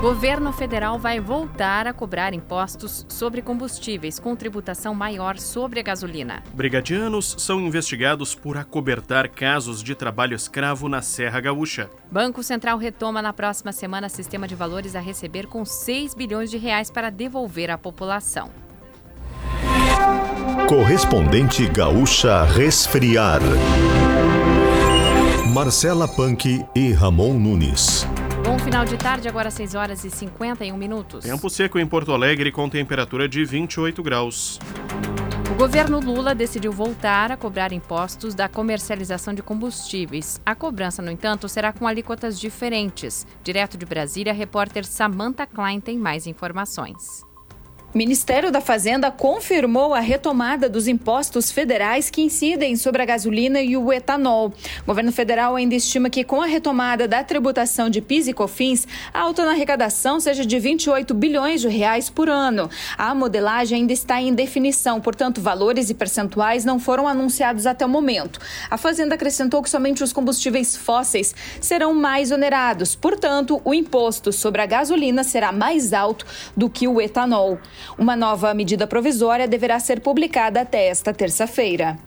Governo federal vai voltar a cobrar impostos sobre combustíveis com tributação maior sobre a gasolina. Brigadianos são investigados por acobertar casos de trabalho escravo na Serra Gaúcha. Banco Central retoma na próxima semana sistema de valores a receber com 6 bilhões de reais para devolver à população. Correspondente Gaúcha Resfriar. Marcela Punk e Ramon Nunes. Final de tarde, agora 6 horas e 51 minutos. Tempo seco em Porto Alegre com temperatura de 28 graus. O governo Lula decidiu voltar a cobrar impostos da comercialização de combustíveis. A cobrança, no entanto, será com alíquotas diferentes. Direto de Brasília, a repórter Samantha Klein tem mais informações. Ministério da Fazenda confirmou a retomada dos impostos federais que incidem sobre a gasolina e o etanol. O governo federal ainda estima que com a retomada da tributação de PIS e COFINS, a alta na arrecadação seja de 28 bilhões de reais por ano. A modelagem ainda está em definição, portanto, valores e percentuais não foram anunciados até o momento. A Fazenda acrescentou que somente os combustíveis fósseis serão mais onerados, portanto, o imposto sobre a gasolina será mais alto do que o etanol. Uma nova medida provisória deverá ser publicada até esta terça-feira.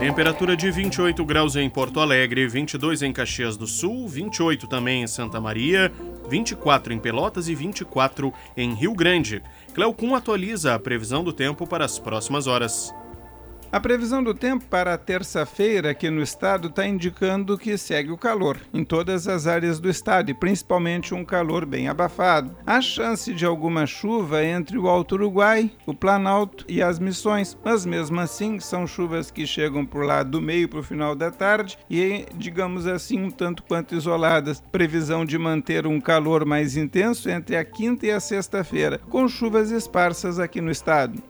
Temperatura de 28 graus em Porto Alegre, 22 em Caxias do Sul, 28 também em Santa Maria, 24 em Pelotas e 24 em Rio Grande. Cleocum atualiza a previsão do tempo para as próximas horas. A previsão do tempo para terça-feira aqui no estado está indicando que segue o calor em todas as áreas do estado e principalmente um calor bem abafado. Há chance de alguma chuva entre o Alto Uruguai, o Planalto e as Missões, mas mesmo assim são chuvas que chegam por lá do meio para o final da tarde e, digamos assim, um tanto quanto isoladas. Previsão de manter um calor mais intenso entre a quinta e a sexta-feira, com chuvas esparsas aqui no estado.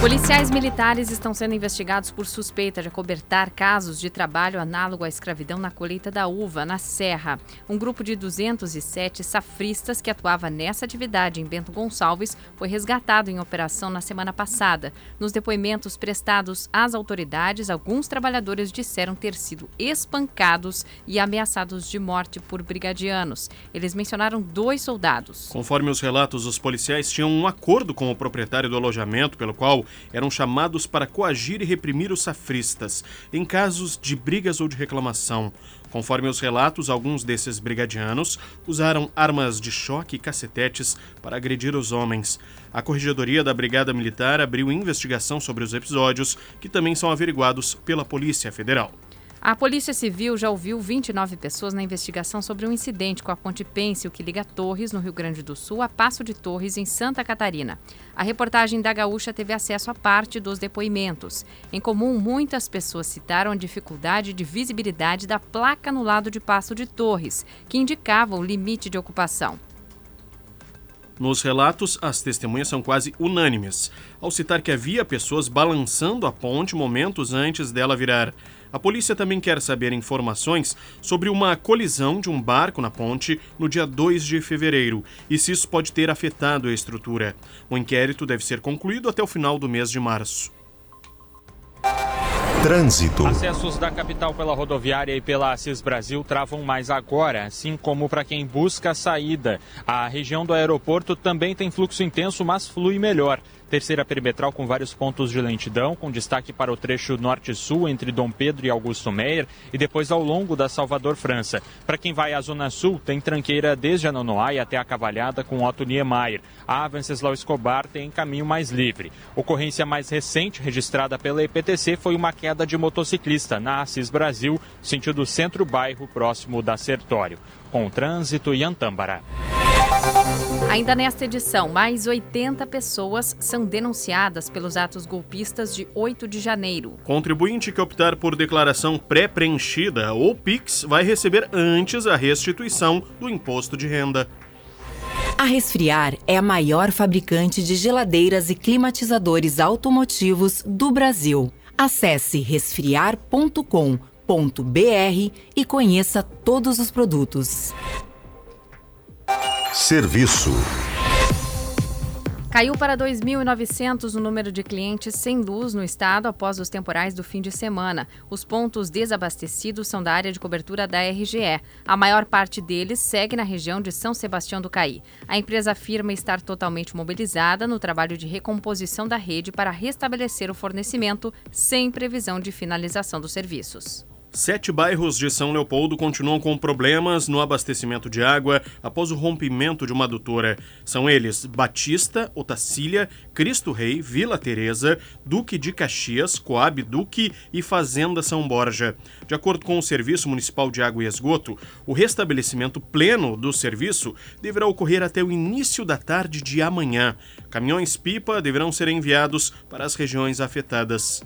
Policiais militares estão sendo investigados por suspeita de acobertar casos de trabalho análogo à escravidão na colheita da uva, na Serra. Um grupo de 207 safristas que atuava nessa atividade em Bento Gonçalves foi resgatado em operação na semana passada. Nos depoimentos prestados às autoridades, alguns trabalhadores disseram ter sido espancados e ameaçados de morte por brigadianos. Eles mencionaram dois soldados. Conforme os relatos, os policiais tinham um acordo com o proprietário do alojamento, pelo qual eram chamados para coagir e reprimir os safristas em casos de brigas ou de reclamação. Conforme os relatos, alguns desses brigadianos usaram armas de choque e cacetetes para agredir os homens. A Corregedoria da Brigada Militar abriu investigação sobre os episódios, que também são averiguados pela Polícia Federal. A Polícia Civil já ouviu 29 pessoas na investigação sobre um incidente com a ponte Pêncil que liga Torres, no Rio Grande do Sul, a Passo de Torres, em Santa Catarina. A reportagem da Gaúcha teve acesso a parte dos depoimentos. Em comum, muitas pessoas citaram a dificuldade de visibilidade da placa no lado de Passo de Torres, que indicava o limite de ocupação. Nos relatos, as testemunhas são quase unânimes, ao citar que havia pessoas balançando a ponte momentos antes dela virar. A polícia também quer saber informações sobre uma colisão de um barco na ponte no dia 2 de fevereiro e se isso pode ter afetado a estrutura. O inquérito deve ser concluído até o final do mês de março. Trânsito. Acessos da capital pela rodoviária e pela Assis Brasil travam mais agora, assim como para quem busca a saída. A região do aeroporto também tem fluxo intenso, mas flui melhor. Terceira perimetral com vários pontos de lentidão, com destaque para o trecho norte-sul entre Dom Pedro e Augusto Meyer e depois ao longo da Salvador França. Para quem vai à Zona Sul, tem tranqueira desde a Nonoai até a Cavalhada com Otto Niemeyer. A Venceslau Escobar tem caminho mais livre. Ocorrência mais recente registrada pela EPTC foi uma queda de motociclista na Assis Brasil, sentido centro-bairro, próximo da Sertório. Com trânsito e Antâmbara. Ainda nesta edição, mais 80 pessoas são denunciadas pelos atos golpistas de 8 de janeiro. Contribuinte que optar por declaração pré-preenchida ou PIX vai receber antes a restituição do imposto de renda. A Resfriar é a maior fabricante de geladeiras e climatizadores automotivos do Brasil. Acesse resfriar.com.br e conheça todos os produtos. Serviço. Caiu para 2.900 o número de clientes sem luz no estado após os temporais do fim de semana. Os pontos desabastecidos são da área de cobertura da RGE. A maior parte deles segue na região de São Sebastião do Caí. A empresa afirma estar totalmente mobilizada no trabalho de recomposição da rede para restabelecer o fornecimento, sem previsão de finalização dos serviços. Sete bairros de São Leopoldo continuam com problemas no abastecimento de água após o rompimento de uma adutora. São eles Batista, Otacília, Cristo Rei, Vila Teresa, Duque de Caxias, Coab Duque e Fazenda São Borja. De acordo com o Serviço Municipal de Água e Esgoto, o restabelecimento pleno do serviço deverá ocorrer até o início da tarde de amanhã. Caminhões-pipa deverão ser enviados para as regiões afetadas.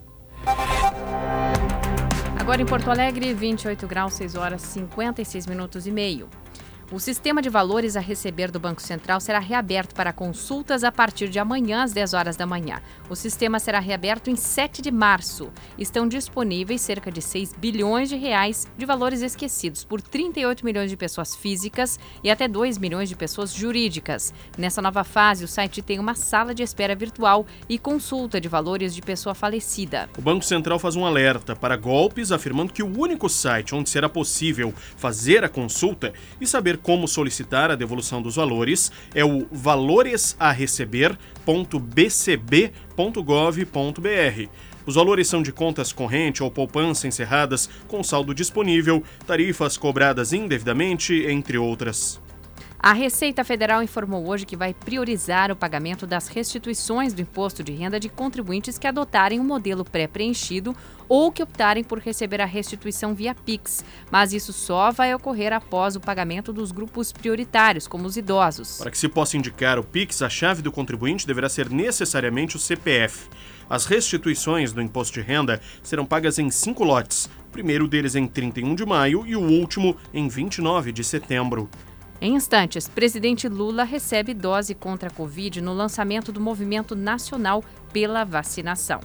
Agora em Porto Alegre, 28 graus, 6 horas 56 minutos e meio. O sistema de valores a receber do Banco Central será reaberto para consultas a partir de amanhã às 10 horas da manhã. O sistema será reaberto em 7 de março. Estão disponíveis cerca de 6 bilhões de reais de valores esquecidos por 38 milhões de pessoas físicas e até 2 milhões de pessoas jurídicas. Nessa nova fase, o site tem uma sala de espera virtual e consulta de valores de pessoa falecida. O Banco Central faz um alerta para golpes, afirmando que o único site onde será possível fazer a consulta e saber como solicitar a devolução dos valores é o valoresareceber.bcb.gov.br. Os valores são de contas corrente ou poupança encerradas com saldo disponível, tarifas cobradas indevidamente, entre outras. A Receita Federal informou hoje que vai priorizar o pagamento das restituições do imposto de renda de contribuintes que adotarem um modelo pré-preenchido ou que optarem por receber a restituição via Pix. Mas isso só vai ocorrer após o pagamento dos grupos prioritários, como os idosos. Para que se possa indicar o Pix, a chave do contribuinte deverá ser necessariamente o CPF. As restituições do imposto de renda serão pagas em cinco lotes, o primeiro deles em 31 de maio e o último em 29 de setembro. Em instantes, presidente Lula recebe dose contra a Covid no lançamento do Movimento Nacional pela Vacinação.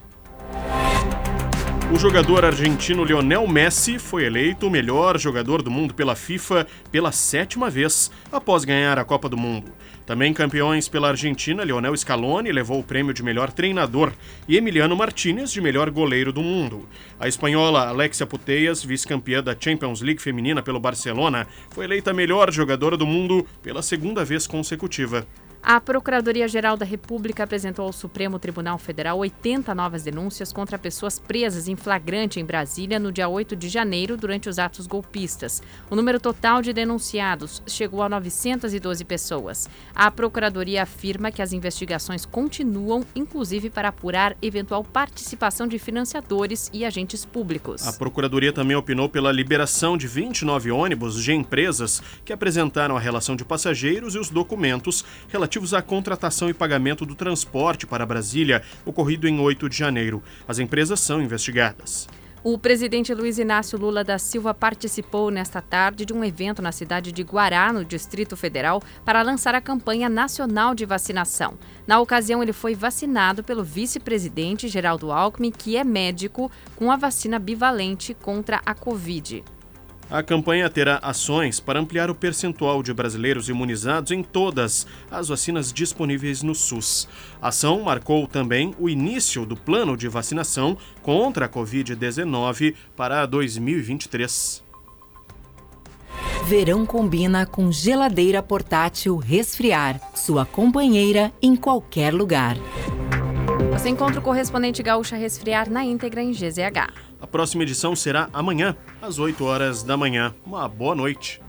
O jogador argentino Lionel Messi foi eleito o melhor jogador do mundo pela FIFA pela sétima vez após ganhar a Copa do Mundo. Também campeões pela Argentina, Lionel Scaloni levou o prêmio de melhor treinador e Emiliano Martinez de melhor goleiro do mundo. A espanhola Alexia Putellas, vice-campeã da Champions League feminina pelo Barcelona, foi eleita melhor jogadora do mundo pela segunda vez consecutiva. A Procuradoria-Geral da República apresentou ao Supremo Tribunal Federal 80 novas denúncias contra pessoas presas em flagrante em Brasília no dia 8 de janeiro durante os atos golpistas. O número total de denunciados chegou a 912 pessoas. A Procuradoria afirma que as investigações continuam, inclusive para apurar eventual participação de financiadores e agentes públicos. A Procuradoria também opinou pela liberação de 29 ônibus de empresas que apresentaram a relação de passageiros e os documentos relativos relativos à contratação e pagamento do transporte para Brasília, ocorrido em 8 de janeiro. As empresas são investigadas. O presidente Luiz Inácio Lula da Silva participou nesta tarde de um evento na cidade de Guará, no Distrito Federal, para lançar a campanha nacional de vacinação. Na ocasião, ele foi vacinado pelo vice-presidente Geraldo Alckmin, que é médico, com a vacina bivalente contra a Covid. A campanha terá ações para ampliar o percentual de brasileiros imunizados em todas as vacinas disponíveis no SUS. A ação marcou também o início do plano de vacinação contra a Covid-19 para 2023. Verão combina com geladeira portátil resfriar, sua companheira em qualquer lugar. Você encontra o correspondente Gaúcha Resfriar na íntegra em GZH. A próxima edição será amanhã, às 8 horas da manhã. Uma boa noite.